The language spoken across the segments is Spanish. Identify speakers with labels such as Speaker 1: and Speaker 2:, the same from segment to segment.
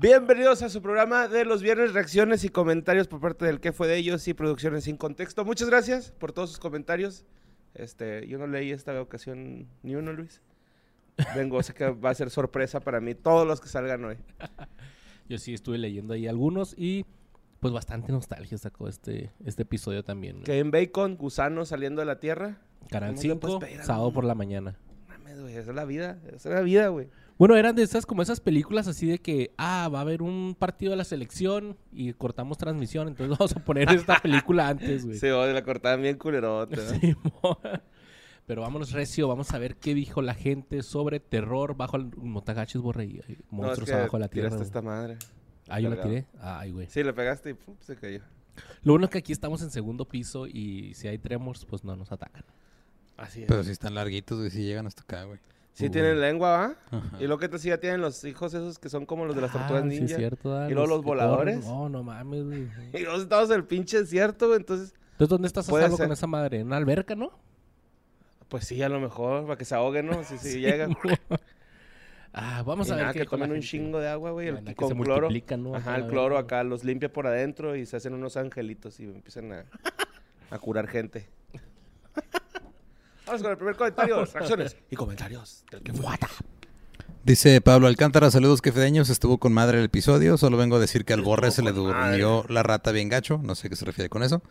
Speaker 1: Bienvenidos a su programa de los viernes, reacciones y comentarios por parte del que fue de ellos y producciones sin contexto. Muchas gracias por todos sus comentarios. Este, yo no leí esta ocasión ni uno, Luis. Vengo, sé que va a ser sorpresa para mí todos los que salgan hoy.
Speaker 2: Yo sí estuve leyendo ahí algunos y pues bastante nostalgia sacó este, este episodio también.
Speaker 1: Kevin Bacon, gusano saliendo de la tierra.
Speaker 2: Canal
Speaker 1: ¿Cómo le puedes
Speaker 2: 5,
Speaker 1: pedir a
Speaker 2: sábado por la mañana.
Speaker 1: Mames, güey, esa es la vida, esa es la vida, güey.
Speaker 2: Bueno, eran de esas como esas películas así de que, ah, va a haber un partido de la selección y cortamos transmisión, entonces vamos a poner esta película antes, güey.
Speaker 1: Sí, oye, la cortaban bien culerota. ¿no?
Speaker 2: Sí, mo- Pero vámonos recio, vamos a ver qué dijo la gente sobre terror bajo el Motagachis Borrey,
Speaker 1: No, es
Speaker 2: monstruos
Speaker 1: que
Speaker 2: abajo de la tierra.
Speaker 1: tiraste esta madre.
Speaker 2: Ah, yo la tiré. Ay, güey.
Speaker 1: Sí, le pegaste y pum, se cayó.
Speaker 2: Lo bueno es que aquí estamos en segundo piso y si hay tremors, pues no nos atacan.
Speaker 1: Así es.
Speaker 3: Pero si están larguitos, güey, si llegan hasta acá, güey.
Speaker 1: Sí
Speaker 2: Uy.
Speaker 1: tienen lengua, ¿va?
Speaker 3: Ajá.
Speaker 1: Y lo que te decía, tienen los hijos esos que son como los de las
Speaker 2: Ah,
Speaker 1: tortugas
Speaker 2: sí,
Speaker 1: ninja.
Speaker 2: cierto, ah,
Speaker 1: ¿Y luego los voladores?
Speaker 2: No, no mames, güey.
Speaker 1: Y nosotros estamos en el pinche desierto, güey, entonces...
Speaker 2: Entonces, ¿dónde estás a
Speaker 1: Puede
Speaker 2: salvo
Speaker 1: ser.
Speaker 2: con esa madre? ¿En una alberca, no?
Speaker 1: Pues sí, a lo mejor, para que se ahoguen, ¿no? Sí, sí, llegan.
Speaker 2: Ah, vamos
Speaker 1: Y
Speaker 2: a ver
Speaker 1: nada, que tomen un chingo de agua, güey, el- con
Speaker 2: se
Speaker 1: cloro.
Speaker 2: ¿no?
Speaker 1: Ajá, el cloro acá los limpia por adentro y se hacen unos angelitos y empiezan a, a curar gente. Vamos con el primer comentario, reacciones y comentarios del que fue.
Speaker 3: Dice Pablo Alcántara, saludos quefedeños, estuvo con madre el episodio, solo vengo a decir que al borre se le durmió la rata bien gacho, no sé qué se refiere con eso.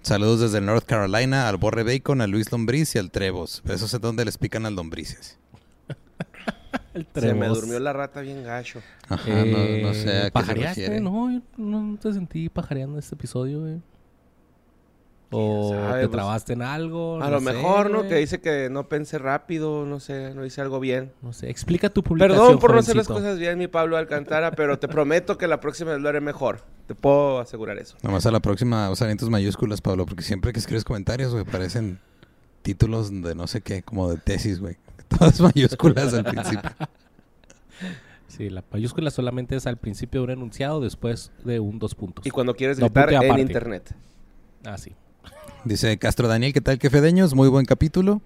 Speaker 3: Saludos desde North Carolina, al borre bacon, a Luis Lombriz y al Trevos. Besos es donde les pican al lombrices.
Speaker 2: El
Speaker 1: Se me durmió la rata bien gacho.
Speaker 3: Ajá,
Speaker 2: Eh,
Speaker 3: no, no sé a qué se.
Speaker 2: No, yo no te sentí pajareando este episodio, güey. O
Speaker 1: sabe,
Speaker 2: te
Speaker 1: pues,
Speaker 2: trabaste en algo.
Speaker 1: A
Speaker 2: no
Speaker 1: lo
Speaker 2: sé,
Speaker 1: mejor, ¿no?
Speaker 2: güey.
Speaker 1: Que dice que no pensé rápido, no sé, no hice algo bien.
Speaker 2: No sé, explica tu publicación,
Speaker 1: Perdón por no hacer las cosas bien, mi Pablo Alcantara, pero te prometo que la próxima lo haré mejor. Te puedo asegurar eso.
Speaker 3: Nomás a la próxima usa vientos mayúsculas, Pablo, porque siempre que escribes comentarios, güey, parecen títulos de no sé qué, como de tesis, güey. Todas mayúsculas al principio.
Speaker 2: Sí, la mayúscula solamente es al principio de un enunciado, después de un dos puntos.
Speaker 1: Y cuando quieres gritar en
Speaker 2: aparte.
Speaker 1: internet.
Speaker 2: Ah, sí.
Speaker 3: Dice Castro Daniel, ¿qué tal, quefedeños? Muy buen capítulo.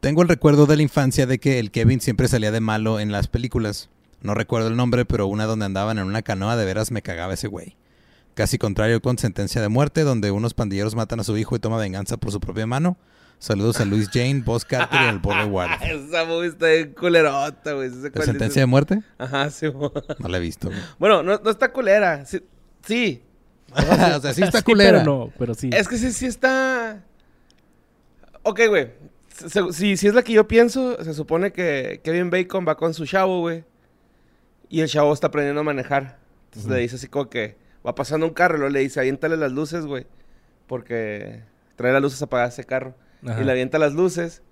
Speaker 3: Tengo el recuerdo de la infancia de que el Kevin siempre salía de malo en las películas. No recuerdo el nombre, pero una donde andaban en una canoa de veras me cagaba ese güey. Casi contrario con Sentencia de Muerte, donde unos pandilleros matan a su hijo y toma venganza por su propia mano. Saludos a Luis Jane, Boss Carter y al Borre.
Speaker 1: Esa movie está bien culerota, güey. ¿Sí sé
Speaker 3: ¿De
Speaker 1: cuál
Speaker 3: Sentencia
Speaker 1: dices?
Speaker 3: de Muerte?
Speaker 1: Ajá, sí.
Speaker 3: No la he visto. güey.
Speaker 1: Bueno, no, no está culera. Sí. sí.
Speaker 3: o sea, sí está
Speaker 2: Sí,
Speaker 3: culera.
Speaker 2: pero no, pero sí.
Speaker 1: Es que sí, sí está... Ok, güey. Si, si es la que yo pienso, se supone que Kevin Bacon va con su chavo, güey. Y el chavo está aprendiendo a manejar. Entonces le dice así como que va pasando un carro y luego le dice, aviéntale las luces, güey. Porque trae las luces apagadas ese carro.
Speaker 2: Ajá.
Speaker 1: Y le avienta las luces.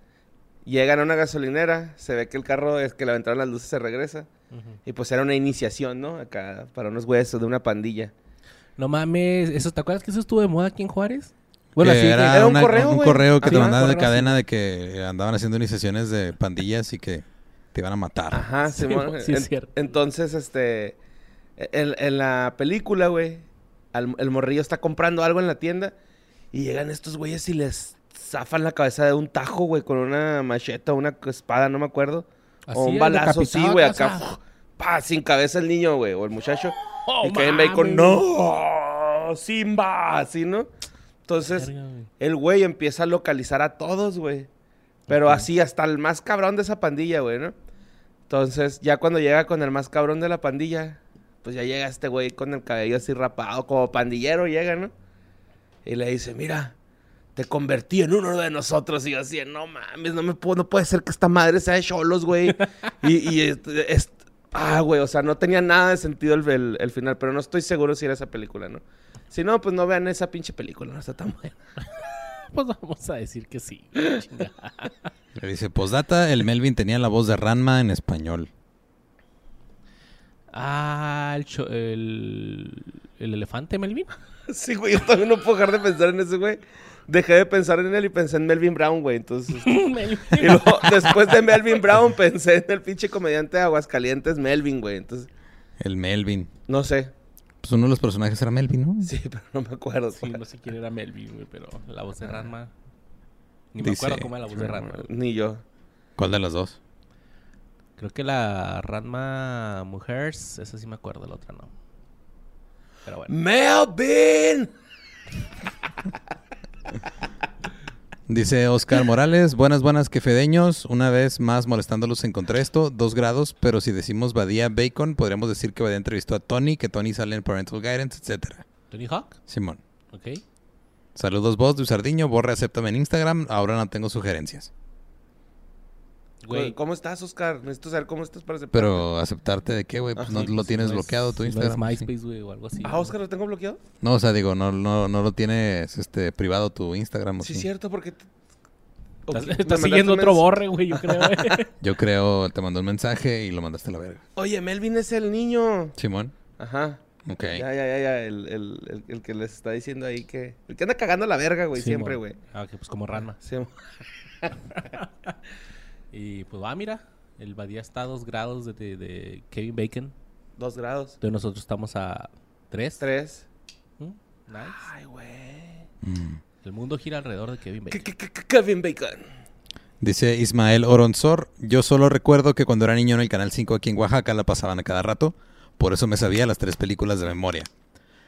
Speaker 1: Llegan a una gasolinera. Se ve que el carro es que le aventaron las luces se regresa. Y pues era una iniciación, ¿no? Acá para unos huesos de una pandilla.
Speaker 2: No mames, ¿eso, ¿te acuerdas que eso estuvo de moda aquí en Juárez? Bueno,
Speaker 3: Que
Speaker 2: así
Speaker 3: era,
Speaker 2: que-
Speaker 1: era un
Speaker 3: una-
Speaker 1: correo,
Speaker 3: un correo que te
Speaker 1: Ajá,
Speaker 3: mandaban de cadena de que andaban haciendo iniciaciones de pandillas y que te iban a matar.
Speaker 1: Ajá,
Speaker 2: Sí,
Speaker 1: Simón.
Speaker 2: sí, es
Speaker 1: En-
Speaker 2: cierto.
Speaker 1: Entonces, este. En, en la película, güey, al- el morrillo está comprando algo en la tienda y llegan estos güeyes y les zafan la cabeza de un tajo, güey, con una macheta o una espada, no me acuerdo.
Speaker 2: así,
Speaker 1: o un balazo, sí, güey,
Speaker 2: acá,
Speaker 1: acá. Pa, sin cabeza el niño, güey, o el muchacho.
Speaker 2: ¡Oh,
Speaker 1: y Kevin Bacon! ¡no! ¡Simba! Así, ¿no? Entonces,
Speaker 2: Verga, güey.
Speaker 1: el güey empieza a localizar a todos, güey. Pero así hasta el más cabrón de esa pandilla, güey, ¿no? Entonces, ya cuando llega con el más cabrón de la pandilla, pues ya llega este güey con el cabello así rapado, como pandillero llega, ¿no? Y le dice, mira, te convertí en uno de nosotros. Y yo así, no mames, no me puedo, no puede ser que esta madre sea de cholos, güey. y, y este- es- ah, güey, o sea, no tenía nada de sentido el, el- el final, pero no estoy seguro si era esa película, ¿no? Si no, pues no vean esa pinche película, no está tan buena.
Speaker 2: Pues vamos a decir que sí.
Speaker 3: Le dice, postdata, el Melvin tenía la voz de Ranma en español.
Speaker 2: ah, el, cho- el, el elefante, Melvin.
Speaker 1: Sí, güey, yo también no puedo dejar de pensar en ese güey. Dejé de pensar en él y pensé en Melvin Brown, güey. Entonces,
Speaker 2: Melvin.
Speaker 1: y luego, después de Melvin Brown, pensé en el pinche comediante de Aguascalientes, Melvin, güey. Entonces,
Speaker 3: El Melvin.
Speaker 1: no sé.
Speaker 3: Pues uno de los personajes era Melvin, ¿no?
Speaker 1: Sí, pero no me acuerdo.
Speaker 2: Sí, no sé quién era Melvin, güey, pero la voz de Ranma. Ni
Speaker 3: Dice-
Speaker 2: me acuerdo cómo era la voz de Ranma.
Speaker 1: Ni yo.
Speaker 3: ¿Cuál de las dos?
Speaker 2: Creo que la Ranma Mujeres, esa sí me acuerdo, la otra no. Pero bueno.
Speaker 1: Melvin.
Speaker 3: Dice Oscar Morales, buenas, buenas, quefedeños. Una vez más molestándolos encontré esto, dos grados, pero si decimos Badía Bacon, podríamos decir que Badía entrevistó a Tony, que Tony sale en Parental Guidance, etcétera.
Speaker 2: ¿Tony Hawk?
Speaker 3: Simón.
Speaker 2: Ok.
Speaker 3: Saludos vos, Sardiño, borre, acéptame en Instagram, ahora no tengo sugerencias.
Speaker 2: Güey,
Speaker 1: ¿Cómo estás, Oscar? Necesito saber cómo estás para aceptar.
Speaker 3: Pero aceptarte de qué, güey, pues
Speaker 1: Ah,
Speaker 3: no
Speaker 1: sí,
Speaker 3: lo
Speaker 1: pues,
Speaker 3: tienes
Speaker 2: no es-
Speaker 3: bloqueado tu
Speaker 2: no
Speaker 3: Instagram.
Speaker 2: es MySpace, güey, o algo así.
Speaker 1: Ah. Oscar, ¿lo tengo bloqueado?
Speaker 3: No, o sea, digo, no, no, no lo tienes este, privado tu Instagram. ¿o
Speaker 1: Sí,
Speaker 3: sí?
Speaker 1: cierto, porque... te-
Speaker 2: Estás, siguiendo otro borre, güey, yo creo. güey.
Speaker 3: Yo creo, te mandó un mensaje y lo mandaste a la verga.
Speaker 1: Oye, Melvin es el niño.
Speaker 3: Simón.
Speaker 1: Ajá.
Speaker 3: Ok.
Speaker 1: Ya, ya, ya, ya. El, el, el, el que les está diciendo ahí que... El que anda cagando la verga, güey, siempre, güey.
Speaker 2: Ah, que pues como Ranma.
Speaker 1: Sí,
Speaker 2: Y pues va, mira. El Badía está a dos grados de, de- de Kevin Bacon.
Speaker 1: dos grados.
Speaker 2: Entonces nosotros estamos a tres.
Speaker 1: Tres.
Speaker 2: Mm, Nice.
Speaker 1: Ay, güey.
Speaker 3: Mm.
Speaker 2: El mundo gira alrededor de Kevin Bacon.
Speaker 1: Ke- ke- ke- Kevin Bacon.
Speaker 3: Dice Ismael Oronzor, yo solo recuerdo que cuando era niño en el Canal 5 aquí en Oaxaca la pasaban a cada rato, por eso me sabía las tres películas de memoria.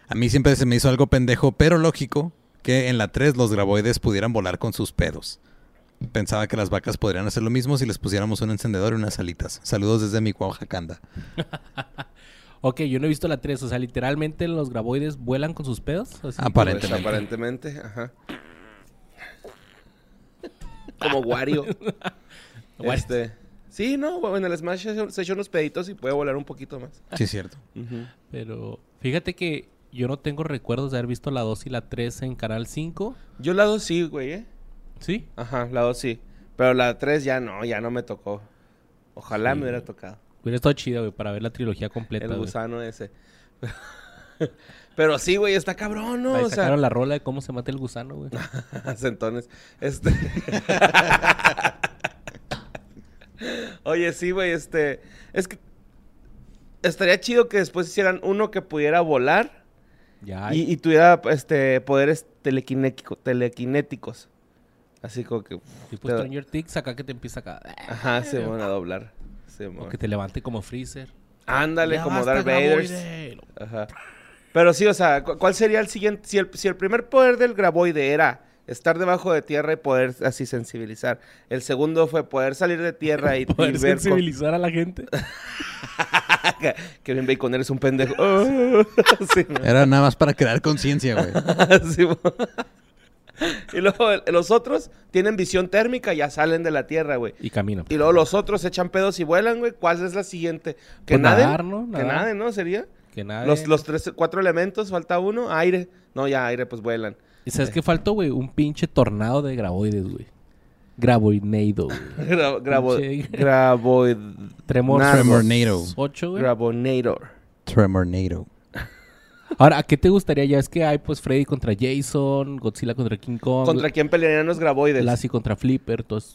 Speaker 3: A mí siempre se me hizo algo pendejo, pero lógico, que en la 3 los graboides pudieran volar con sus pedos. Pensaba que las vacas podrían hacer lo mismo si les pusiéramos un encendedor y unas alitas. Saludos desde mi Oaxacanda.
Speaker 2: Ok, yo no he visto la 3. O sea, literalmente los graboides vuelan con sus pedos. Así,
Speaker 3: Aparentemente.
Speaker 1: Pues, aparentemente, ajá. Como Wario. Este... Sí, no, güey, en el Smash se- se echó unos peditos y puede volar un poquito más.
Speaker 3: Sí, es cierto.
Speaker 2: Pero fíjate que yo no tengo recuerdos de haber visto la 2 y la 3 en Canal 5.
Speaker 1: Yo la 2 sí, güey, ¿eh?
Speaker 2: ¿Sí?
Speaker 1: Ajá, la 2 sí. Pero la 3 ya no, ya no me tocó. Ojalá
Speaker 2: Sí.
Speaker 1: me hubiera tocado.
Speaker 2: Hubiera estado chido, güey, para ver la trilogía completa.
Speaker 1: El
Speaker 2: güey.
Speaker 1: gusano ese. Pero sí, güey, está cabrón, ¿no?
Speaker 2: Ahí
Speaker 1: O sea,
Speaker 2: la rola de cómo se mata el gusano, güey.
Speaker 1: Centones. Este. Oye, sí, güey, este. Es que. Estaría chido que después hicieran uno que pudiera volar
Speaker 2: Ya.
Speaker 1: y, y tuviera este poderes telequinético- telequinéticos. Así como que.
Speaker 2: tipo
Speaker 1: te-
Speaker 2: Stranger Things, acá que te empieza acá.
Speaker 1: Ajá, se van a doblar. Se
Speaker 2: O que te levante como Freezer.
Speaker 1: Ándale,
Speaker 2: Ya
Speaker 1: como Darth Vader. Ajá. Pero sí, o sea, cu- ¿cuál sería el siguiente? Si el, si el primer poder del graboide era estar debajo de tierra y poder así sensibilizar. El segundo fue poder salir de tierra y, y
Speaker 2: Poder
Speaker 1: ver con-
Speaker 2: sensibilizar a la gente.
Speaker 1: Kevin Bacon eres un pendejo.
Speaker 3: Era nada más para crear conciencia, güey.
Speaker 1: Sí, y luego los otros tienen visión térmica y ya salen de la tierra, güey.
Speaker 2: Y camina.
Speaker 1: Y luego los otros echan pedos y vuelan, güey. ¿Cuál es la siguiente? ¿Que
Speaker 2: Pues
Speaker 1: naden?
Speaker 2: nadar, ¿no?
Speaker 1: Que naden, ¿no? Sería.
Speaker 2: Que nada.
Speaker 1: Los, los tres, cuatro elementos, falta uno. Aire. No, ya aire, pues vuelan.
Speaker 2: ¿Y sabes qué faltó, güey? Un pinche tornado de graboides, güey. Graboinado, güey.
Speaker 1: Gra- grabo, graboid...
Speaker 2: Tremor.
Speaker 3: Tremornado.
Speaker 2: 8, güey.
Speaker 1: Grabonator.
Speaker 3: Tremornado.
Speaker 2: Ahora, ¿a qué te gustaría? Ya es que hay, pues, Freddy contra Jason, Godzilla contra King Kong,
Speaker 1: ¿Contra quién pelearían los graboides?
Speaker 2: Lassie contra Flipper, todos.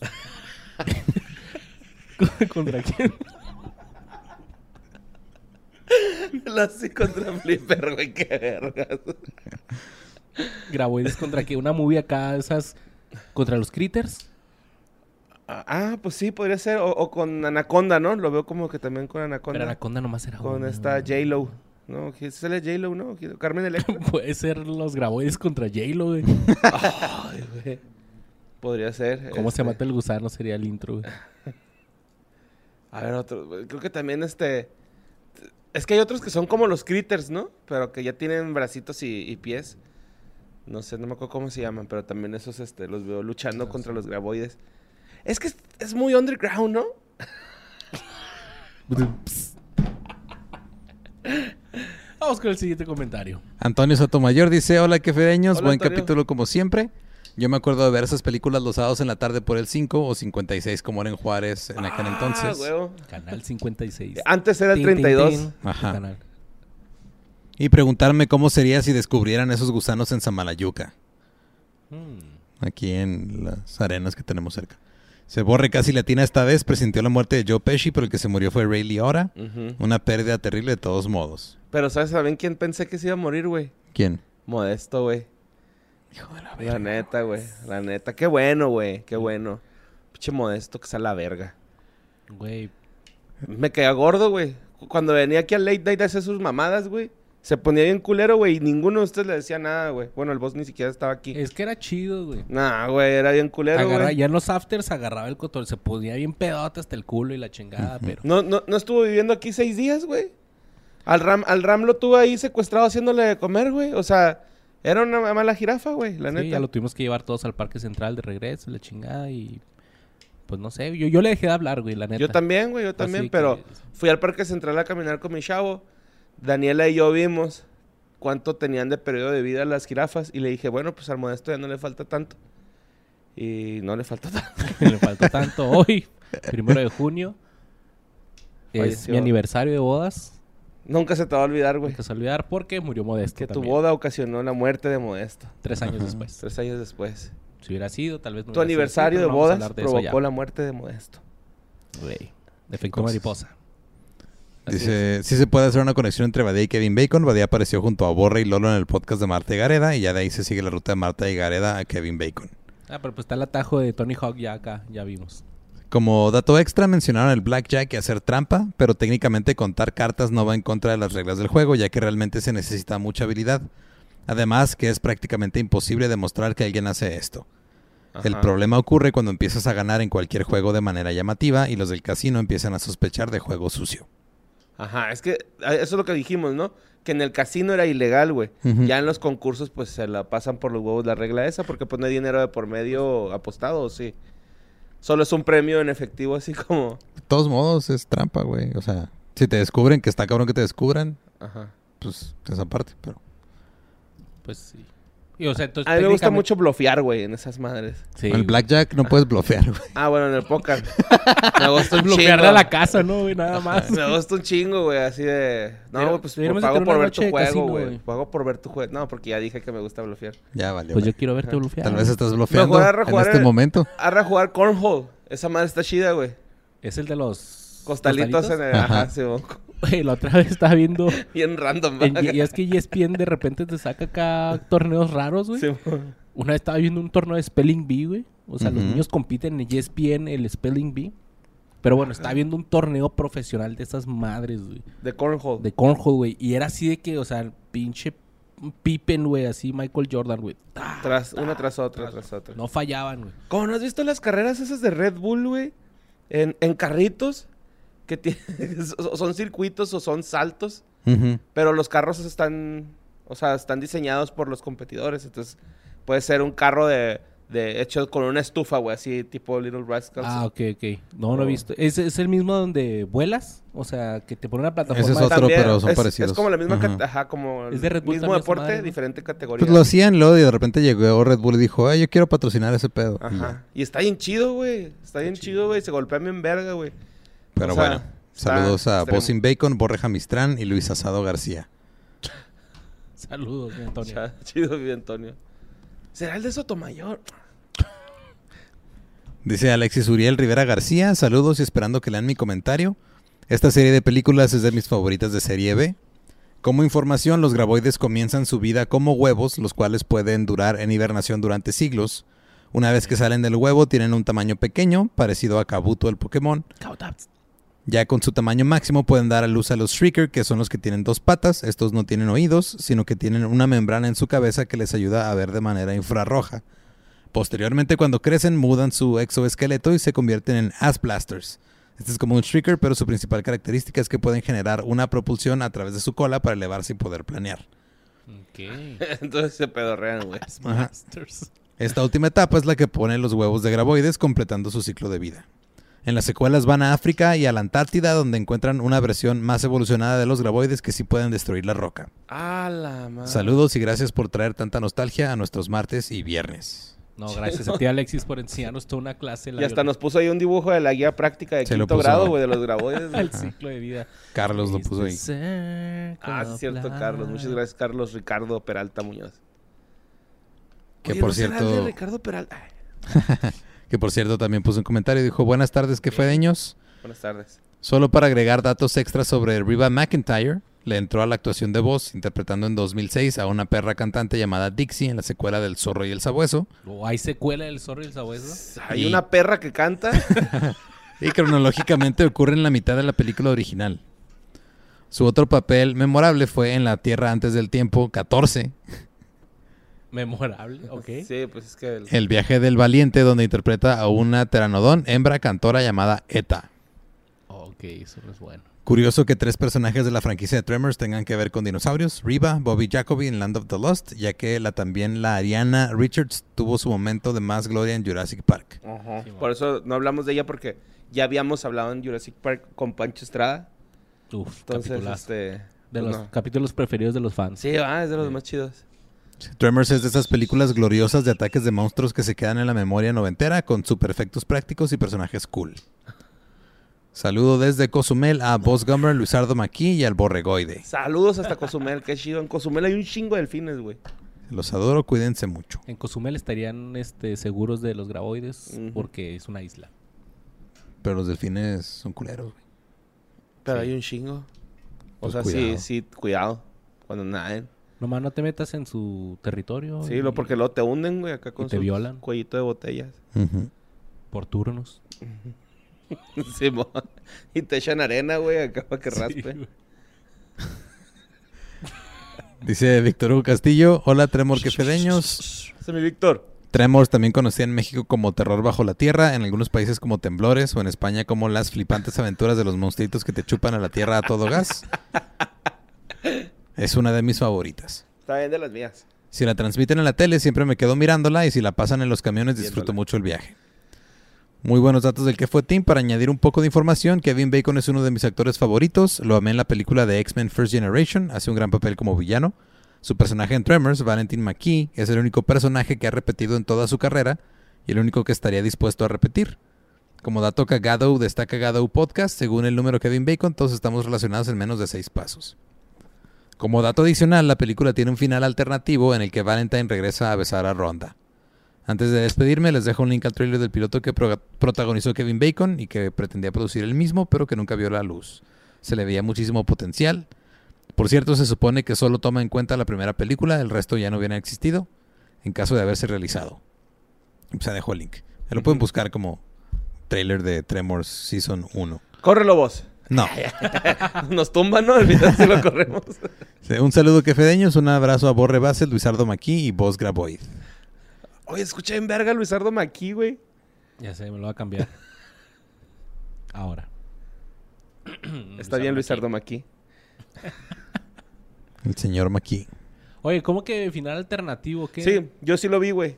Speaker 2: ¿Contra quién?
Speaker 1: Lassie contra Flipper, güey. Qué vergas.
Speaker 2: Graboides contra qué? Una movie acá, esas... ¿Contra los Critters?
Speaker 1: Ah, ah, pues sí, podría ser. O, o con Anaconda, ¿no? Lo veo como que también con Anaconda.
Speaker 2: Pero Anaconda nomás era
Speaker 1: Con
Speaker 2: una,
Speaker 1: esta. J-Lo. ¿No? ¿Quién sale J-Lo, no? Carmen Electra.
Speaker 2: Puede ser los graboides contra J-Lo, güey.
Speaker 1: Ay, güey. Podría ser.
Speaker 2: ¿Cómo se
Speaker 1: este.
Speaker 2: mata el gusano? Sería el intro, güey.
Speaker 1: A ver, otro. Creo que también este. Es que hay otros que son como los critters, ¿no? Pero que ya tienen bracitos y, y pies. No sé, no me acuerdo cómo se llaman, pero también esos este, los veo luchando contra los graboides. Es que es, es muy underground, ¿no?
Speaker 2: Vamos con el siguiente comentario.
Speaker 3: Antonio Sotomayor dice, hola quefedeños,
Speaker 1: Hola,
Speaker 3: buen
Speaker 1: Antonio.
Speaker 3: capítulo como siempre. Yo me acuerdo de ver esas películas los sábados en la tarde por el 5 o 56 como era en Juárez en aquel
Speaker 1: Ah,
Speaker 3: entonces.
Speaker 1: huevo.
Speaker 2: Canal 56.
Speaker 1: Antes era el
Speaker 2: Tin, tin,
Speaker 1: 32.
Speaker 2: tin.
Speaker 3: Ajá.
Speaker 2: Canal.
Speaker 3: Y preguntarme cómo sería si descubrieran esos gusanos en Samalayuca,
Speaker 2: Hmm.
Speaker 3: aquí en las arenas que tenemos cerca. Se borre casi latina esta vez, presintió la muerte de Joe Pesci, pero el que se murió fue Ray Liotta. Una pérdida terrible de todos modos.
Speaker 1: Pero ¿sabes también quién pensé que se iba a morir, güey?
Speaker 3: ¿Quién?
Speaker 1: Modesto, güey.
Speaker 3: Hijo de la
Speaker 1: La neta, güey. La neta. Qué bueno, güey. Qué bueno. Pinche modesto que sea la verga.
Speaker 2: Güey.
Speaker 1: Me quedé gordo, güey. Cuando venía aquí al Late Night a hacer sus mamadas, güey. Se ponía bien culero, güey. Y ninguno de ustedes le decía nada, güey. Bueno, el boss ni siquiera estaba aquí.
Speaker 2: Es que era chido, güey.
Speaker 1: Nah, güey, era bien culero,
Speaker 2: Agarra-
Speaker 1: güey.
Speaker 2: ya en los afters agarraba el cotor, se ponía bien pedote hasta el culo y la chingada, pero...
Speaker 1: No, no, no estuvo viviendo aquí seis días, güey. Al Ram, al Ram lo tuvo ahí secuestrado haciéndole de comer, güey. O sea, era una mala jirafa, güey, la
Speaker 2: Sí,
Speaker 1: neta.
Speaker 2: ya lo tuvimos que llevar todos al parque central de regreso, la chingada y... Pues no sé, yo, yo le dejé de hablar, güey, la neta.
Speaker 1: Yo también, güey, yo también,
Speaker 2: Así
Speaker 1: pero
Speaker 2: que-
Speaker 1: fui al Parque Central a caminar con mi chavo. Daniela y yo vimos cuánto tenían de periodo de vida las jirafas y le dije, bueno, pues al modesto ya no le falta tanto. Y no le falta tanto.
Speaker 2: le faltó tanto hoy, primero de junio. Es mi aniversario de bodas.
Speaker 1: Nunca se te va a olvidar, güey,
Speaker 2: hay que olvidar porque murió Modesto
Speaker 1: que tu boda ocasionó la muerte de Modesto.
Speaker 2: Tres años después.
Speaker 1: Tres años después.
Speaker 2: Si hubiera sido, tal vez no
Speaker 1: Tu
Speaker 2: hubiera sido
Speaker 1: aniversario de
Speaker 2: no a
Speaker 1: bodas
Speaker 2: de
Speaker 1: provocó la muerte de Modesto.
Speaker 2: Güey, Efecto mariposa.
Speaker 3: Dice, sí se puede hacer una conexión entre Badía y Kevin Bacon. Badía apareció junto a Borre y Lolo en el podcast de Marta y Gareda y ya de ahí se sigue la ruta de Marta y Gareda a Kevin Bacon.
Speaker 2: Ah, pero pues está el atajo de Tony Hawk ya acá, ya vimos.
Speaker 3: Como dato extra mencionaron el blackjack y hacer trampa, pero técnicamente contar cartas no va en contra de las reglas del juego, ya que realmente se necesita mucha habilidad. Además que es prácticamente imposible demostrar que alguien hace esto. El problema ocurre cuando empiezas a ganar en cualquier juego de manera llamativa y los del casino empiezan a sospechar de juego sucio.
Speaker 1: Ajá, es que ah, eso es lo que dijimos, ¿no? Que en el casino era ilegal, güey. Ya en los concursos, pues se la pasan por los huevos la regla esa, porque pues no hay dinero de por medio apostado, ¿o sí. Solo es un premio en efectivo, así como.
Speaker 3: De todos modos es trampa, güey. O sea, si te descubren, que está cabrón que te descubran,
Speaker 1: Ajá.
Speaker 3: pues esa parte, pero...
Speaker 2: Pues sí. Y, o sea, entonces,
Speaker 1: A mí me gusta
Speaker 2: técnicamente-
Speaker 1: mucho blofear, güey, en esas madres.
Speaker 2: Sí,
Speaker 3: el blackjack no puedes blofear, güey.
Speaker 1: Ah, bueno, en el póker. me gusta un
Speaker 2: bloquearle
Speaker 1: chingo.
Speaker 2: a la casa, ¿no? güey? Nada más.
Speaker 1: Me gusta un chingo, güey, así de... No,
Speaker 2: Pero-
Speaker 1: güey, pues
Speaker 2: deberíamos de
Speaker 1: pago
Speaker 2: tener
Speaker 1: por
Speaker 2: una
Speaker 1: ver tu
Speaker 2: de
Speaker 1: juego,
Speaker 2: casino,
Speaker 1: güey.
Speaker 2: güey.
Speaker 1: Pago por ver tu juego. No, porque ya dije que me gusta blofear.
Speaker 3: Ya vale.
Speaker 2: Pues yo quiero verte blufear.
Speaker 3: Tal vez estás
Speaker 1: Mejor arre
Speaker 3: en este
Speaker 1: en-
Speaker 3: momento.
Speaker 1: Arra a jugar cornhole. Esa madre está chida, güey.
Speaker 2: Es el de los...
Speaker 1: Costalitos, en el...
Speaker 3: Ajá.
Speaker 1: Ajá, sí, güey.
Speaker 2: Güey, la otra vez estaba viendo...
Speaker 1: Bien random,
Speaker 2: en-
Speaker 1: ¿verdad?
Speaker 2: y es que ESPN de repente te saca acá torneos raros, güey.
Speaker 1: Sí.
Speaker 2: Una vez estaba viendo un torneo de Spelling Bee, güey. O sea, los niños compiten en ESPN el Spelling Bee. Pero bueno, estaba viendo un torneo profesional de esas madres, güey.
Speaker 1: De cornhole.
Speaker 2: De cornhole, güey. Y era así de que, o sea, pinche Pippen, güey. Así Michael Jordan, güey. Ah,
Speaker 1: Tras, una tras otra, tras otra.
Speaker 2: No fallaban, güey.
Speaker 1: ¿Cómo no has visto las carreras esas de Red Bull, güey? En, en carritos. Que son circuitos o son saltos. Pero los carros están... O sea, están diseñados por los competidores. Entonces, puede ser un carro de... de hecho con una estufa, güey. Así tipo Little Rascals.
Speaker 2: Ah, ok, ok. No, no he visto. ¿Es, es el mismo donde vuelas? O sea, que te pone una plataforma.
Speaker 3: Ese es otro,
Speaker 1: También
Speaker 3: pero son
Speaker 1: es,
Speaker 3: parecidos.
Speaker 1: Es como la misma...
Speaker 3: Ajá.
Speaker 1: Ajá, como...
Speaker 2: Es de Red Bull
Speaker 1: mismo deporte,
Speaker 2: madre, ¿no?
Speaker 1: diferente categoría.
Speaker 3: Pues lo hacían luego y de repente llegó Red Bull y dijo, ay, yo quiero patrocinar ese pedo.
Speaker 1: Ajá. Y está bien chido, güey. Está bien chido, güey. Se golpea bien verga, güey.
Speaker 3: Pero
Speaker 1: O sea,
Speaker 3: bueno, saludos a
Speaker 1: extremo.
Speaker 3: Bosin Bacon, Borja Mistrán y Luis Asado García.
Speaker 2: Saludos, mi Antonio.
Speaker 1: Chido, mi Antonio. ¿Será el de Sotomayor?
Speaker 3: Dice Alexis Uriel Rivera García, saludos y esperando que lean mi comentario. Esta serie de películas es de mis favoritas de serie B. Como información, los graboides comienzan su vida como huevos, los cuales pueden durar en hibernación durante siglos. Una vez que salen del huevo, tienen un tamaño pequeño, parecido a Kabuto el Pokémon. Ya con su tamaño máximo pueden dar a luz a los Shrieker, que son los que tienen dos patas. Estos no tienen oídos, sino que tienen una membrana en su cabeza que les ayuda a ver de manera infrarroja. Posteriormente, cuando crecen, mudan su exoesqueleto y se convierten en Ass Blasters. Este es como un Shrieker, pero su principal característica es que pueden generar una propulsión a través de su cola para elevarse y poder planear.
Speaker 2: Ok.
Speaker 1: Entonces se pedorrean, güey.
Speaker 3: Esta última etapa es la que pone los huevos de graboides completando su ciclo de vida. En las secuelas van a África y a la Antártida donde encuentran una versión más evolucionada de los graboides que sí pueden destruir la roca.
Speaker 1: A la madre.
Speaker 3: Saludos y gracias por traer tanta nostalgia a nuestros martes y viernes.
Speaker 2: No, gracias a ti, Alexis, por enseñarnos toda una clase.
Speaker 1: Y hasta nos puso ahí un dibujo de la guía práctica de
Speaker 3: Se lo
Speaker 1: quinto
Speaker 3: puso.
Speaker 1: grado, güey, de los graboides.
Speaker 2: El ciclo de vida.
Speaker 3: Carlos lo puso ahí.
Speaker 1: Ah, es cierto, Carlos. Muchas gracias, Carlos Ricardo Peralta Muñoz.
Speaker 3: Que
Speaker 1: Oye,
Speaker 3: por
Speaker 1: ¿no será el de
Speaker 3: cierto,
Speaker 1: Ricardo Peralta.
Speaker 3: Que por cierto también puso un comentario y dijo, buenas tardes, que fedeños.
Speaker 1: buenas tardes.
Speaker 3: Solo para agregar datos extras sobre Reba McIntyre, le entró a la actuación de voz interpretando en 2006 a una perra cantante llamada Dixie en la secuela del Zorro y el Sabueso.
Speaker 2: ¿O hay secuela del zorro y el sabueso?
Speaker 1: Hay
Speaker 3: Y-
Speaker 1: una perra que canta.
Speaker 3: Y cronológicamente ocurre en la mitad de la película original. Su otro papel memorable fue en La Tierra antes del tiempo 14,
Speaker 2: Memorable, ok.
Speaker 1: Sí, pues es que... el-
Speaker 3: El viaje del valiente, donde interpreta a una pteranodón hembra cantora llamada Eta.
Speaker 2: Ok, eso no es bueno.
Speaker 3: Curioso que tres personajes de la franquicia de Tremors tengan que ver con dinosaurios, Riva, Bobby Jacoby en Land of the Lost, ya que la también la Ariana Richards tuvo su momento de más gloria en Jurassic Park.
Speaker 1: Ajá.
Speaker 2: Sí,
Speaker 1: Por eso no hablamos de ella porque ya habíamos hablado en Jurassic Park con Pancho Estrada.
Speaker 2: Uf,
Speaker 1: Entonces, este...
Speaker 2: De
Speaker 1: pues
Speaker 2: los
Speaker 1: no.
Speaker 2: capítulos preferidos de los fans.
Speaker 1: Sí, ah, es de los más chidos.
Speaker 3: Tremors es de esas películas gloriosas de ataques de monstruos que se quedan en la memoria noventera con super efectos prácticos y personajes cool. Saludo desde Cozumel a Boss Gummer, Luisardo Maquí y al Borregoide.
Speaker 1: Saludos hasta Cozumel, qué chido. En Cozumel hay un chingo de delfines, güey.
Speaker 3: Los adoro, cuídense mucho.
Speaker 2: En Cozumel estarían este, seguros de los graboides porque es una isla.
Speaker 3: Pero los delfines son culeros, güey.
Speaker 1: Pero
Speaker 2: Sí.
Speaker 1: hay un chingo. O
Speaker 3: Pues
Speaker 1: sea,
Speaker 3: cuidado.
Speaker 1: sí, sí, cuidado. Cuando naden.
Speaker 2: Nomás no te metas en su territorio.
Speaker 1: Sí,
Speaker 2: y-
Speaker 1: lo porque luego te hunden, güey, acá con
Speaker 2: te
Speaker 1: su
Speaker 2: violan.
Speaker 1: cuellito de botellas.
Speaker 2: Por turnos.
Speaker 1: Simón. y te echan arena, güey, acá para que
Speaker 2: Sí,
Speaker 1: raspe.
Speaker 2: güey.
Speaker 3: Dice Víctor Hugo Castillo, hola Tremor quefedeños.
Speaker 1: Ese es mi Víctor.
Speaker 3: Tremors también conocida en México como Terror bajo la tierra, en algunos países como Temblores o en España como las flipantes aventuras de los monstruitos que te chupan a la tierra a todo gas. Es una de mis favoritas.
Speaker 1: Está bien de las mías.
Speaker 3: Si la transmiten en la tele siempre me quedo mirándola y si la pasan en los camiones disfruto
Speaker 1: Viéndola.
Speaker 3: mucho el viaje. Muy buenos datos del que fue Team. Para añadir un poco de información, Kevin Bacon es uno de mis actores favoritos. Lo amé en la película de X-Men First Generation. Hace un gran papel como villano. Su personaje en Tremors, Valentin McKee, es el único personaje que ha repetido en toda su carrera y el único que estaría dispuesto a repetir. Como dato cagado destaca Gadou Podcast, según el número Kevin Bacon, todos estamos relacionados en menos de seis pasos. Como dato adicional, la película tiene un final alternativo en el que Valentine regresa a besar a Ronda. Antes de despedirme, les dejo un link al trailer del piloto que pro- protagonizó Kevin Bacon y que pretendía producir él mismo, pero que nunca vio la luz. Se le veía muchísimo potencial. Por cierto, se supone que solo toma en cuenta la primera película, el resto ya no hubiera existido, en caso de haberse realizado. O sea, dejo el link. Lo pueden buscar como trailer de Tremors Season 1.
Speaker 1: Córrelo vos.
Speaker 3: No.
Speaker 1: Nos tumban, ¿no? Al final si lo corremos.
Speaker 3: Sí, Un saludo quefedeños, un abrazo a Borre Bassett, Luisardo Maquí y Vos Graboid.
Speaker 1: Oye, escucha en verga Luisardo Maquí, güey.
Speaker 2: Ya sé, me lo va a cambiar. Ahora.
Speaker 1: Está bien Luisardo Maquí.
Speaker 3: El señor Maquí.
Speaker 2: Oye, ¿cómo que final alternativo? ¿Qué?
Speaker 1: Sí, yo sí lo vi, güey.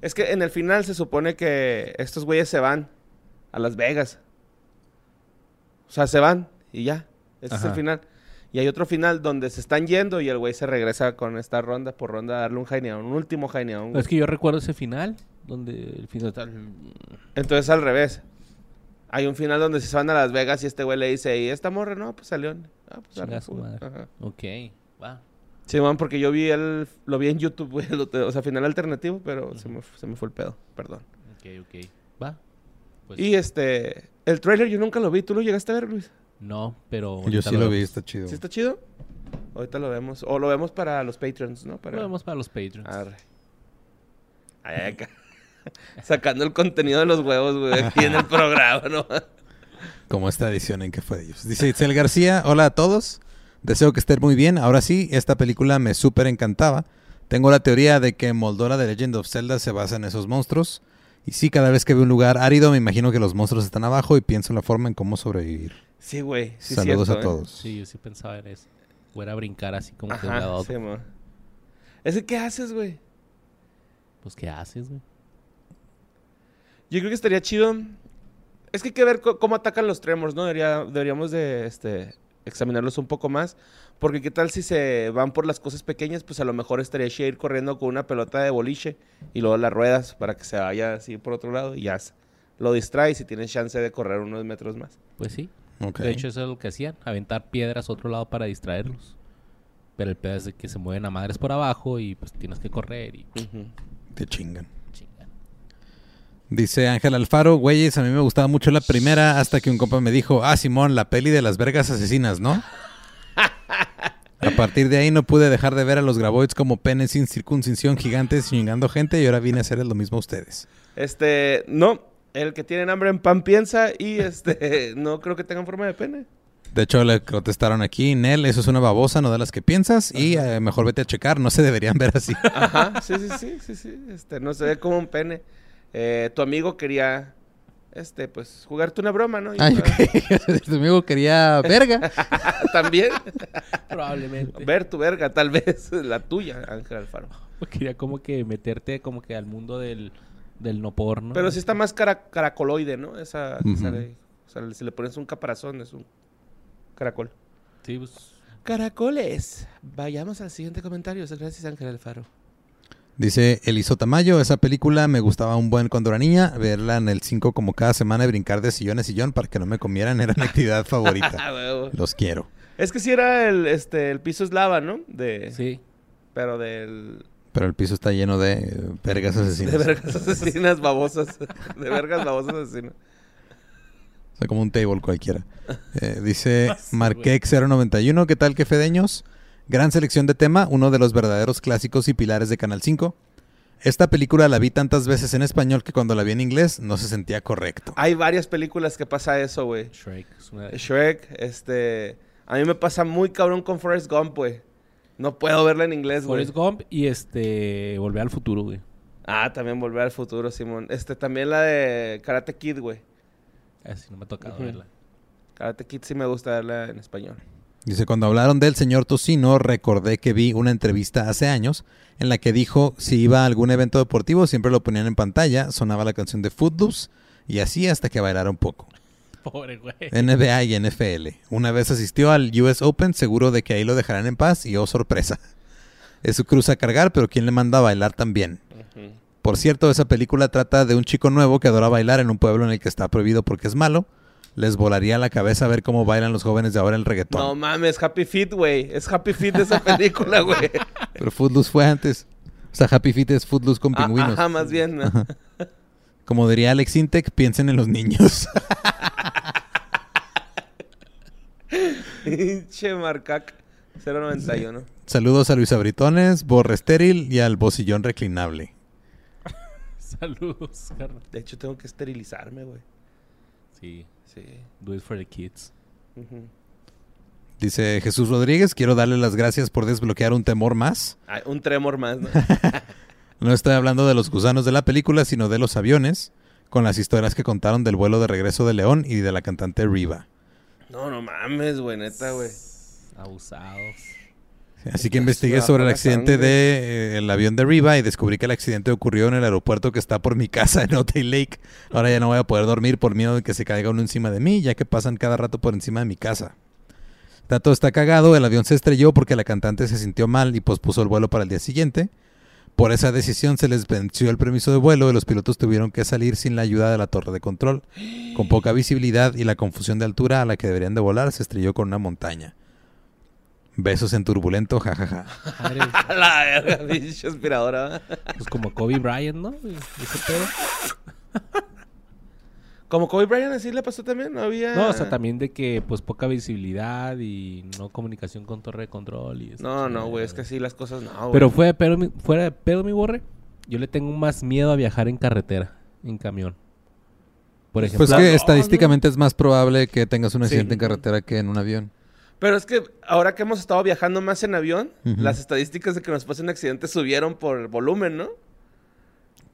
Speaker 1: Es que en el final se supone que estos güeyes se van a Las Vegas. O sea, se van y ya. Ese es el final. Y hay otro final donde se están yendo y el güey se regresa con esta ronda por ronda a darle un jaineón, un último güey.
Speaker 2: Es que yo recuerdo ese final, donde el final está...
Speaker 1: Entonces al revés. Hay un final donde se van a Las Vegas y este güey le dice, ¿y esta morra? No, pues salió. Ah, pues arre,
Speaker 2: su
Speaker 1: güey.
Speaker 2: madre.
Speaker 1: Ajá.
Speaker 2: Ok, va.
Speaker 1: Sí, man, porque yo vi el... Lo vi en YouTube, güey. lo O sea, final alternativo, pero se, me, se me fue el pedo. Perdón.
Speaker 2: Ok, ok. Va. Pues,
Speaker 1: Y este... El trailer yo nunca lo vi. ¿Tú lo llegaste a ver, Luis?
Speaker 2: No, pero...
Speaker 3: Yo sí lo vi, está chido.
Speaker 1: ¿Sí está chido? Ahorita lo vemos. O lo vemos para los Patreons, ¿no? Para...
Speaker 2: Lo vemos para los Patreons.
Speaker 1: Arre. Ay, acá. Sacando el contenido de los huevos, güey, aquí en el programa, ¿no?
Speaker 3: Como esta edición en que fue de ellos. Dice Itzel García, hola a todos. Deseo que estén muy bien. Ahora sí, esta película me súper encantaba. Tengo la teoría de que Moldora de Legend of Zelda se basa en esos monstruos. Y sí, cada vez que veo un lugar árido, me imagino que los monstruos están abajo y pienso en la forma en cómo sobrevivir.
Speaker 1: Sí, güey. Sí,
Speaker 3: Saludos
Speaker 1: cierto,
Speaker 3: a
Speaker 1: ¿eh?
Speaker 3: todos.
Speaker 2: Sí, yo sí pensaba en eso. Fuera a brincar así como que de
Speaker 1: Ajá,
Speaker 2: lado a otro.
Speaker 1: sí, mo. ¿Ese qué haces, güey?
Speaker 2: Pues, ¿qué haces, güey?
Speaker 1: Yo creo que estaría chido. Es que hay que ver cómo atacan los tremors, ¿no? Debería- deberíamos de este, examinarlos un poco más. Porque qué tal si se van por las cosas pequeñas, pues a lo mejor estaría chido ir corriendo con una pelota de boliche y luego las ruedas para que se vaya así por otro lado y ya lo distraes y tienes chance de correr unos metros más.
Speaker 2: Pues sí. De hecho, eso es lo que hacían. Aventar piedras a otro lado para distraerlos. Pero el pedo es de que se mueven a madres por abajo y pues tienes que correr y.
Speaker 3: Te chingan. Dice Ángel Alfaro, güeyes, a mí me gustaba mucho la primera hasta que un compa me dijo, ah, Simón, la peli de las vergas asesinas, ¿no? A partir de ahí no pude dejar de ver a los graboids como penes sin circuncisión gigantes chingando gente y ahora vine a hacerles lo mismo a ustedes.
Speaker 1: Este, no, El que tiene hambre en pan piensa y este no creo que tengan forma de pene.
Speaker 3: De hecho, le contestaron aquí, Nel, eso es una babosa, no de las que piensas, y eh, mejor vete a checar, no se deberían ver así.
Speaker 1: Ajá, sí, sí, sí, sí, sí. Este, no se ve como un pene. Eh, tu amigo quería, este, pues, jugarte una broma, ¿no? Y
Speaker 3: Ay, ok. Tu amigo quería verga.
Speaker 1: También.
Speaker 2: Probablemente.
Speaker 1: Ver tu verga, tal vez. La tuya, Ángel Alfaro.
Speaker 2: Quería como que meterte como que al mundo del, del no porno.
Speaker 1: Pero sí está más cara- caracoloide, ¿no? Esa de- o sea, si le pones un caparazón, es un caracol.
Speaker 2: Sí, pues...
Speaker 1: Caracoles. Vayamos al siguiente comentario. Gracias, Ángel Alfaro.
Speaker 3: Dice Eliso Tamayo, esa película me gustaba un buen cuando era niña, verla en el 5 como cada semana y brincar de sillón a sillón para que no me comieran era mi actividad favorita.
Speaker 1: Ah.
Speaker 3: Los quiero.
Speaker 1: Es que sí era el, este, el piso es lava, ¿no? De,
Speaker 2: Sí.
Speaker 1: Pero del...
Speaker 3: Pero el piso está lleno de vergas asesinas.
Speaker 1: De vergas asesinas babosas. De vergas babosas asesinas.
Speaker 3: O sea, como un table cualquiera. Eh, dice
Speaker 2: Sí,
Speaker 3: Marquex091, ¿qué tal que fedeños? Gran selección de tema, uno de los verdaderos clásicos y pilares de Canal 5. Esta película la vi tantas veces en español que cuando la vi en inglés no se sentía correcto.
Speaker 1: Hay varias películas que pasa eso, güey.
Speaker 2: Shrek. es una de-
Speaker 1: Shrek, este... A mí me pasa muy cabrón con Forrest Gump, güey. No puedo verla en inglés, güey.
Speaker 2: Forrest Gump y este... Volver al futuro, güey.
Speaker 1: Ah, también Volver al Futuro, Simón. Este, también la de Karate Kid, güey.
Speaker 2: Así no me ha tocado verla.
Speaker 1: Karate Kid sí me gusta verla en español.
Speaker 3: Dice, cuando hablaron del señor Tocino, recordé que vi una entrevista hace años en la que dijo si iba a algún evento deportivo siempre lo ponían en pantalla, sonaba la canción de Footloose y así hasta que bailara un poco.
Speaker 2: Pobre güey.
Speaker 3: NBA y NFL. Una vez asistió al US Open, seguro de que ahí lo dejarán en paz y oh sorpresa. Es su cruz a cargar, pero ¿quién le manda a bailar también? Por cierto, esa película trata de un chico nuevo que adora bailar en un pueblo en el que está prohibido porque es malo. Les volaría la cabeza ver cómo bailan los jóvenes de ahora el reggaetón.
Speaker 1: No mames, Happy Feet, güey. Es Happy Feet de esa película, güey.
Speaker 3: Pero Footloose fue antes. O sea, Happy Feet es Footloose con
Speaker 1: Ah,
Speaker 3: pingüinos.
Speaker 1: Ajá, más bien. ¿no?
Speaker 3: Como diría Alex Intec, piensen en los niños.
Speaker 1: Pinche Marcac 091.
Speaker 3: Saludos a Luis Abritones, Borre Estéril y al Bocillón Reclinable.
Speaker 2: Saludos, carnal.
Speaker 1: De hecho, tengo que esterilizarme, güey.
Speaker 2: Sí.
Speaker 1: Sí.
Speaker 2: Do it for the kids.
Speaker 3: Dice Jesús Rodríguez, quiero darle las gracias por desbloquear un temor más.
Speaker 1: Ay, un tremor más, ¿no?
Speaker 3: No estoy hablando de los gusanos de la película, sino de los aviones, con las historias que contaron del vuelo de regreso de León y de la cantante Riva.
Speaker 1: No, no mames, güey, neta, güey.
Speaker 2: Abusados.
Speaker 3: Así que investigué sobre el accidente
Speaker 1: sangre.
Speaker 3: de eh, el avión de Riva y descubrí que el accidente ocurrió en el aeropuerto que está por mi casa en Otay Lake. Ahora ya no voy a poder dormir por miedo de que se caiga uno encima de mí, ya que pasan cada rato por encima de mi casa. Tato está cagado, el avión se estrelló porque la cantante se sintió mal y pospuso el vuelo para el día siguiente. Por esa decisión se les venció el permiso de vuelo y los pilotos tuvieron que salir sin la ayuda de la torre de control. Con poca visibilidad y la confusión de altura a la que deberían de volar, se estrelló con una montaña. Besos en turbulento, jajaja.
Speaker 2: Madre,
Speaker 1: A la verga, pinche aspiradora.
Speaker 2: pues como Kobe Bryant, ¿no? Ese pedo.
Speaker 1: Como Kobe Bryant así le pasó también, no había...
Speaker 2: No, o sea, también de que pues poca visibilidad y no comunicación con torre de control y eso.
Speaker 1: No, no, güey, es que así las cosas no, güey.
Speaker 2: Pero fue de pedo, fuera de pedo mi borre, yo le tengo más miedo a viajar en carretera, en camión. Por ejemplo,
Speaker 3: Pues que
Speaker 1: no,
Speaker 3: estadísticamente es más probable que tengas un
Speaker 1: Sí.
Speaker 3: accidente en carretera que en un avión.
Speaker 1: Pero es que ahora que hemos estado viajando más en avión, las estadísticas de que nos pase un accidente subieron por el volumen, ¿no?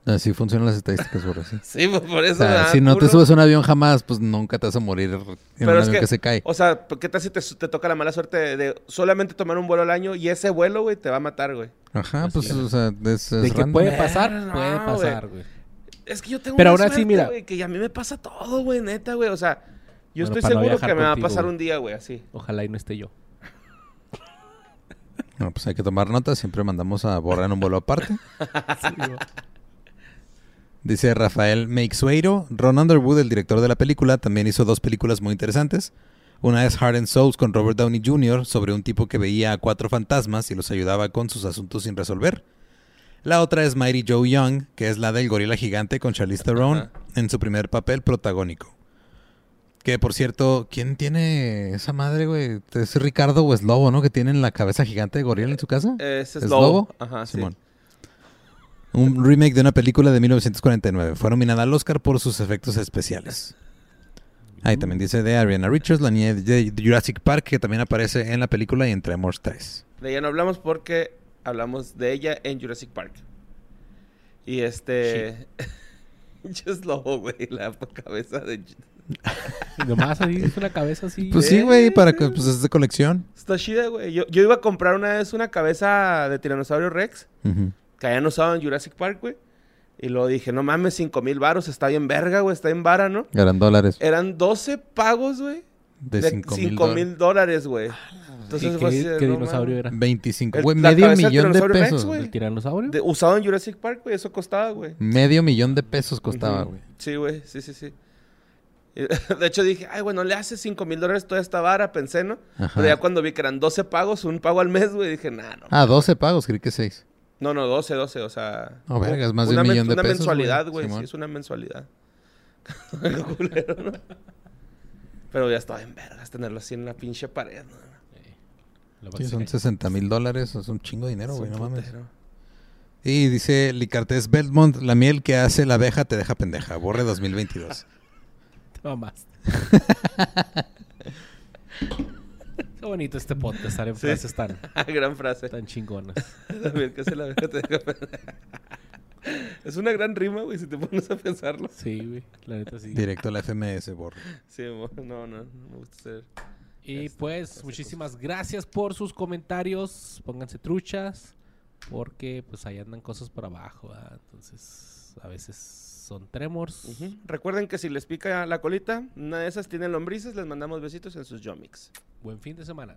Speaker 3: Así funcionan las estadísticas, por así.
Speaker 1: Sí, pues por
Speaker 3: O
Speaker 1: eso...
Speaker 3: sea,
Speaker 1: me da
Speaker 3: si no te subes a un avión jamás, pues nunca te vas a morir en
Speaker 1: Pero
Speaker 3: un
Speaker 1: es
Speaker 3: avión
Speaker 1: que,
Speaker 3: que, se cae.
Speaker 1: O sea, ¿qué tal si te, te toca la mala suerte de, de solamente tomar un vuelo al año y ese vuelo, güey, te va a matar, güey?
Speaker 3: Ajá, pues,
Speaker 2: es.
Speaker 3: o sea, es, es
Speaker 2: de que puede pasar,
Speaker 1: No,
Speaker 2: puede pasar, güey.
Speaker 1: Es que yo tengo
Speaker 2: Pero
Speaker 1: una
Speaker 2: ahora sí, mira.
Speaker 1: güey, que a mí me pasa todo, güey, neta, güey. O sea, yo
Speaker 2: Bueno,
Speaker 1: estoy
Speaker 2: no
Speaker 1: seguro que me va a pasar un día, güey, así.
Speaker 2: Ojalá y no esté yo.
Speaker 3: No, pues hay que tomar nota. Siempre mandamos a borrar en un vuelo aparte. Dice Rafael Meixueiro. Ron Underwood, el director de la película, también hizo dos películas muy interesantes. Una es Heart and Souls con Robert Downey Jr. sobre un tipo que veía a cuatro fantasmas y los ayudaba con sus asuntos sin resolver. La otra es Mighty Joe Young, que es la del gorila gigante con Charlize Theron en su primer papel protagónico. Que por cierto, ¿quién tiene esa madre, güey? ¿Es Ricardo o es Lobo, no? Que tienen la cabeza gigante de gorila en su casa.
Speaker 1: Ese es,
Speaker 3: ¿Es
Speaker 1: lobo.
Speaker 3: lobo?
Speaker 1: Ajá, sí.
Speaker 3: Simón. Un remake de una película de 1949. Fue nominada al Oscar por sus efectos especiales. Ahí también dice de Ariana Richards, la niña de Jurassic Park, que también aparece en la película y en Tremors 3.
Speaker 1: De ella no hablamos porque hablamos de ella en Jurassic Park. Y este. Just Lobo, güey, la cabeza de.
Speaker 2: Y nomás ahí es una cabeza así.
Speaker 3: Pues sí, güey, para que pues es de colección.
Speaker 1: Está chida, güey. Yo, yo iba a comprar una vez una cabeza de Tiranosaurio Rex que habían usado en Jurassic Park, güey. Y luego dije, no mames, 5 mil varos, está bien verga, güey, está bien vara, ¿no?
Speaker 3: Eran dólares.
Speaker 1: Eran 12 pagos, güey.
Speaker 3: De
Speaker 1: De
Speaker 3: 5
Speaker 1: 5 mil dólares, güey. Entonces
Speaker 2: ¿Y
Speaker 1: fue así
Speaker 2: qué, qué
Speaker 1: no
Speaker 2: dinosaurio era?
Speaker 3: 25.
Speaker 1: El-
Speaker 3: Güey,
Speaker 1: la
Speaker 3: medio millón de
Speaker 1: Rex,
Speaker 3: pesos.
Speaker 1: güey.
Speaker 2: ¿El tiranosaurio?
Speaker 1: De- usado en Jurassic Park, güey, eso costaba, güey.
Speaker 3: Medio millón de pesos costaba, güey.
Speaker 1: Sí, güey, sí, sí, sí. De hecho dije, ay, bueno, le hace 5 mil dólares toda esta vara, pensé, ¿no?
Speaker 3: Ajá.
Speaker 1: Pero ya cuando vi que eran 12 pagos, un pago al mes, güey, dije, nah, no.
Speaker 3: Ah, 12 pagos, creí que 6.
Speaker 1: No, no, 12, 12, o sea.
Speaker 3: Oh, verga, es más de
Speaker 1: una
Speaker 3: un millón de
Speaker 1: una
Speaker 3: pesos,
Speaker 1: mensualidad,
Speaker 3: güey,
Speaker 1: sí, es una mensualidad. Culero, ¿no? Pero ya estaba en vergas tenerlo así en la pinche pared, ¿no?
Speaker 3: Sí, son 60 mil dólares, es un chingo de dinero, güey, no mames. Y dice Licartés Belmont, la miel que hace la abeja te deja pendeja. Borre 2022.
Speaker 2: Te mamaste. Qué bonito este podcast, estar en
Speaker 1: Sí.
Speaker 2: frases tan,
Speaker 1: Gran frase.
Speaker 2: tan chingonas.
Speaker 1: También que se la. Es una gran rima, güey, si te pones a pensarlo.
Speaker 2: Sí, güey. La neta sí.
Speaker 3: Directo a la FMS, borre.
Speaker 1: Sí, no, no, no me gusta ser.
Speaker 2: Y
Speaker 1: Este,
Speaker 2: pues,
Speaker 1: cosas.
Speaker 2: muchísimas gracias por sus comentarios. Pónganse truchas. Porque pues ahí andan cosas por abajo. ¿verdad? Entonces, a veces son tremors.
Speaker 1: Recuerden que si les pica la colita, una de esas tienen lombrices, les mandamos besitos en sus yomics.
Speaker 2: Buen fin de semana.